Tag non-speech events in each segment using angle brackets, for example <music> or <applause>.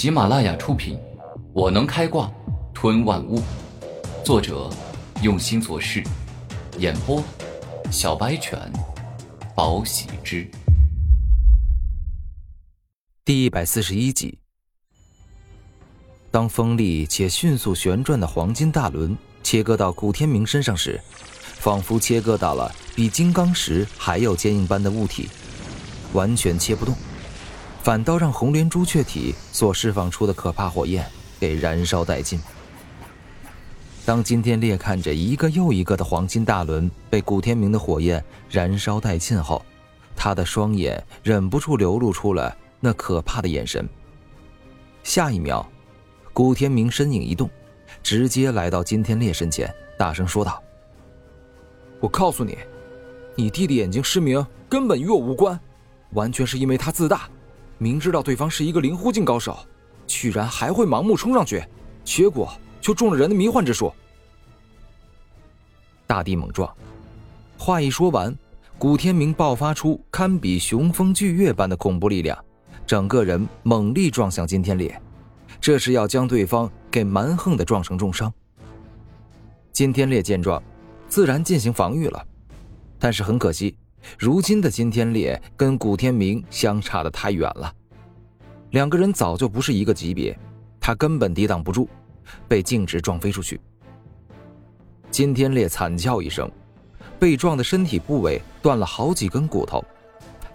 喜马拉雅出品，《我能开挂吞万物》，作者用心做事，演播小白犬，宝喜之。第一百四十一集，当锋利且迅速旋转的黄金大轮切割到古天明身上时，仿佛切割到了比金刚石还要坚硬般的物体，完全切不动。反倒让红莲朱雀体所释放出的可怕火焰给燃烧殆尽。当金天烈看着一个又一个的黄金大轮被古天明的火焰燃烧殆尽后，他的双眼忍不住流露出了那可怕的眼神。下一秒，古天明身影一动，直接来到金天烈身前，大声说道：“我告诉你，你弟弟眼睛失明根本与我无关，完全是因为他自大。”明知道对方是一个灵呼境高手，居然还会盲目冲上去，结果就中了人的迷幻之术。大地猛撞，话一说完，古天明爆发出堪比雄风巨月般的恐怖力量，整个人猛力撞向金天烈，这是要将对方给蛮横的撞成重伤。金天烈见状，自然进行防御了，但是很可惜。如今的金天烈跟古天明相差的太远了，两个人早就不是一个级别，他根本抵挡不住，被径直撞飞出去。金天烈惨叫一声，被撞的身体部位断了好几根骨头，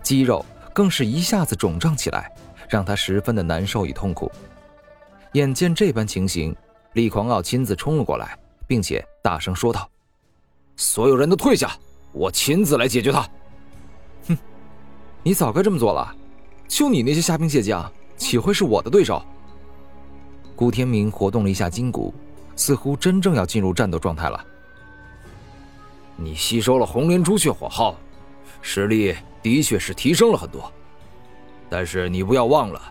肌肉更是一下子肿胀起来，让他十分的难受与痛苦。眼见这般情形，李狂傲亲自冲了过来，并且大声说道：“所有人都退下！”我亲自来解决他。哼，你早该这么做了。就你那些虾兵蟹将，岂会是我的对手？古天明活动了一下筋骨，似乎真正要进入战斗状态了。你吸收了红莲朱雀火耗，实力的确是提升了很多。但是你不要忘了，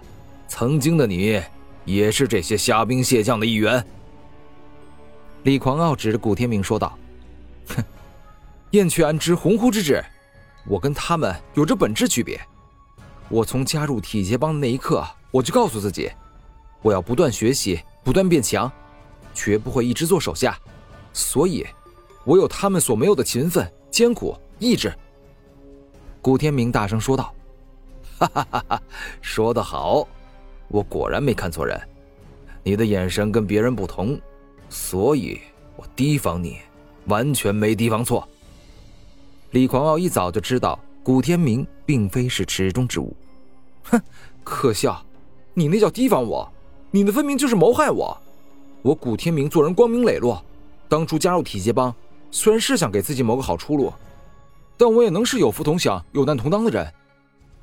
曾经的你也是这些虾兵蟹将的一员。李狂傲指着古天明说道：“哼。”燕雀安知鸿鹄之志，我跟他们有着本质区别。我从加入体协帮的那一刻，我就告诉自己，我要不断学习，不断变强，绝不会一直做手下。所以，我有他们所没有的勤奋、艰苦、意志。古天明大声说道：“哈哈哈哈，说得好，我果然没看错人。你的眼神跟别人不同，所以我提防你，完全没提防错。”李狂傲一早就知道古天明并非是池中之物，哼，可笑！你那叫提防我，你那分明就是谋害我。我古天明做人光明磊落，当初加入体协帮，虽然是想给自己谋个好出路，但我也能是有福同享、有难同当的人。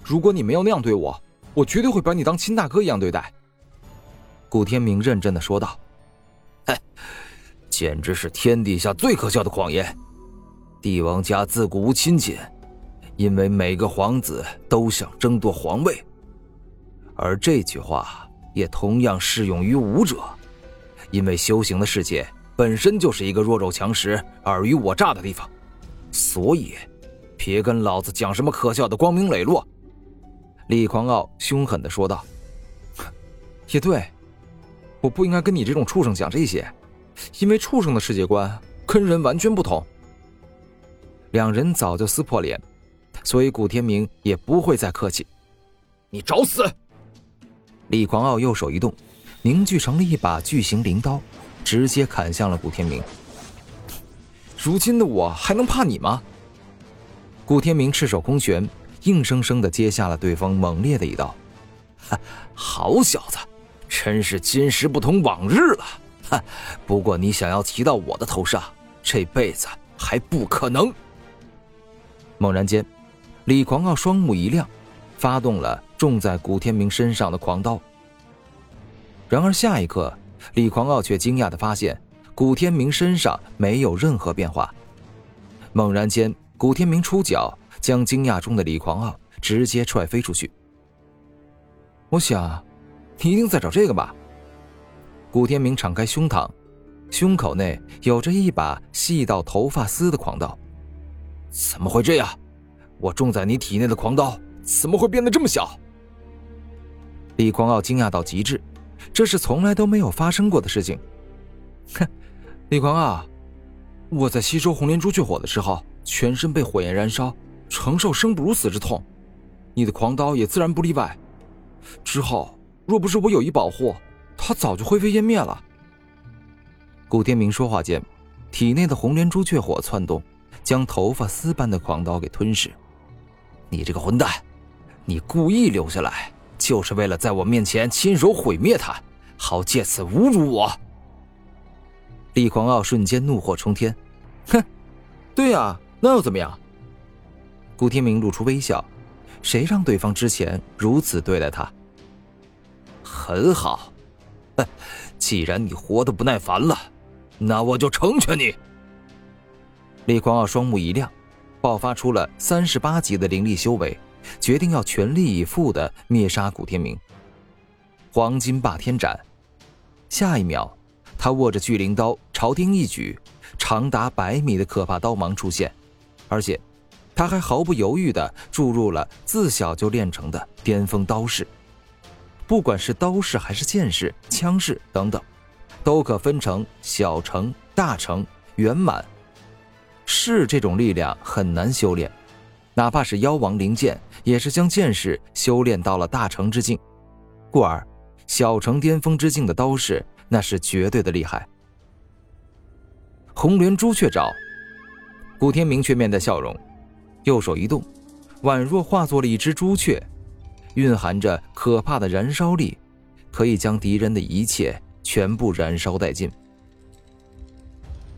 如果你没有那样对我，我绝对会把你当亲大哥一样对待。”古天明认真的说道，“ <laughs> 嘿，简直是天底下最可笑的谎言。”帝王家自古无亲近，因为每个皇子都想争夺皇位。而这句话也同样适用于武者，因为修行的世界本身就是一个弱肉强食、尔虞我诈的地方，所以别跟老子讲什么可笑的光明磊落。”李狂傲凶狠的说道。“也对，我不应该跟你这种畜生讲这些，因为畜生的世界观跟人完全不同。”两人早就撕破脸，所以古天明也不会再客气。你找死！李狂傲右手一动，凝聚成了一把巨型灵刀，直接砍向了古天明。如今的我还能怕你吗？古天明赤手空拳，硬生生的接下了对方猛烈的一刀。哈，好小子，真是今时不同往日了。哈，不过你想要骑到我的头上，这辈子还不可能。猛然间，李狂傲双目一亮，发动了种在古天明身上的狂刀。然而下一刻，李狂傲却惊讶的发现，古天明身上没有任何变化。猛然间，古天明出脚，将惊讶中的李狂傲直接踹飞出去。我想，你一定在找这个吧？古天明敞开胸膛，胸口内有着一把细到头发丝的狂刀。怎么会这样？我种在你体内的狂刀怎么会变得这么小？李狂傲惊讶到极致，这是从来都没有发生过的事情。哼，李狂啊，我在吸收红莲朱雀火的时候，全身被火焰燃烧，承受生不如死之痛，你的狂刀也自然不例外。之后，若不是我有意保护，它早就灰飞烟灭了。古天明说话间，体内的红莲朱雀火窜动，将头发丝般的狂刀给吞噬。你这个混蛋，你故意留下来，就是为了在我面前亲手毁灭他，好借此侮辱我。李狂傲瞬间怒火冲天，哼，对呀，那又怎么样？古天明露出微笑，谁让对方之前如此对待他？很好，哼，既然你活得不耐烦了。那我就成全你。李狂傲双目一亮，爆发出了三十八级的灵力修为，决定要全力以赴的灭杀古天明。黄金霸天斩，下一秒，他握着巨灵刀朝天一举，长达百米的可怕刀芒出现，而且他还毫不犹豫的注入了自小就练成的巅峰刀式，不管是刀式还是剑式、枪式等等。都可分成小成、大成、圆满。是这种力量很难修炼，哪怕是妖王灵剑，也是将剑士修炼到了大成之境。故而，小成巅峰之境的刀式，那是绝对的厉害。红莲朱雀爪，古天明却面带笑容，右手一动，宛若化作了一只朱雀，蕴含着可怕的燃烧力，可以将敌人的一切。全部燃烧殆尽。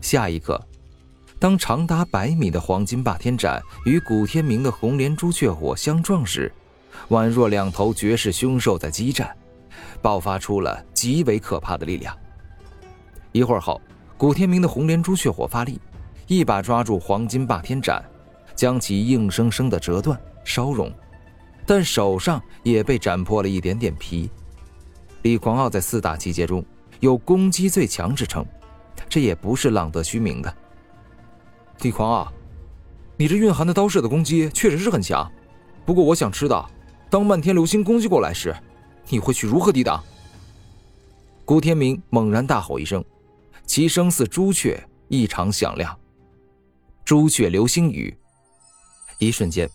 下一刻，当长达百米的黄金霸天斩与古天明的红莲朱雀火相撞时，宛若两头绝世凶兽在激战，爆发出了极为可怕的力量。一会儿后，古天明的红莲朱雀火发力，一把抓住黄金霸天斩，将其硬生生的折断烧融，但手上也被斩破了一点点皮。李狂傲在四大奇杰中。有攻击最强之称，这也不是浪得虚名的。李狂啊，你这蕴含的刀式的攻击确实是很强，不过我想知道，当漫天流星攻击过来时，你会去如何抵挡？古天明猛然大吼一声，其声似朱雀，异常响亮。朱雀流星雨，一瞬间，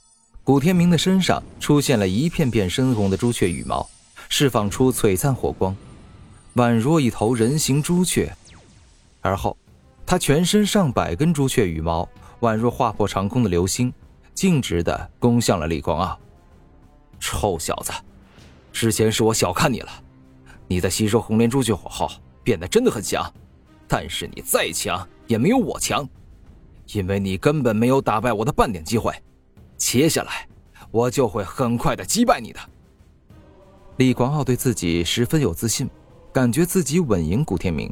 古天明的身上出现了一片片深红的朱雀羽毛，释放出璀璨火光。宛若一头人形朱雀，而后，他全身上百根朱雀羽毛，宛若划破长空的流星，径直的攻向了李光傲。臭小子，之前是我小看你了，你在吸收红莲朱雀火后变得真的很强，但是你再强也没有我强，因为你根本没有打败我的半点机会。接下来，我就会很快的击败你的。李光傲对自己十分有自信。感觉自己稳赢古天明，